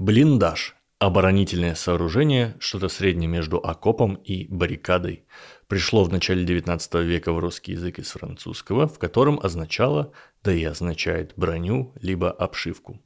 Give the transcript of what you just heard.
Блиндаж – оборонительное сооружение, что-то среднее между окопом и баррикадой, пришло в начале XIX века в русский язык из французского, в котором означало, да и означает броню либо обшивку.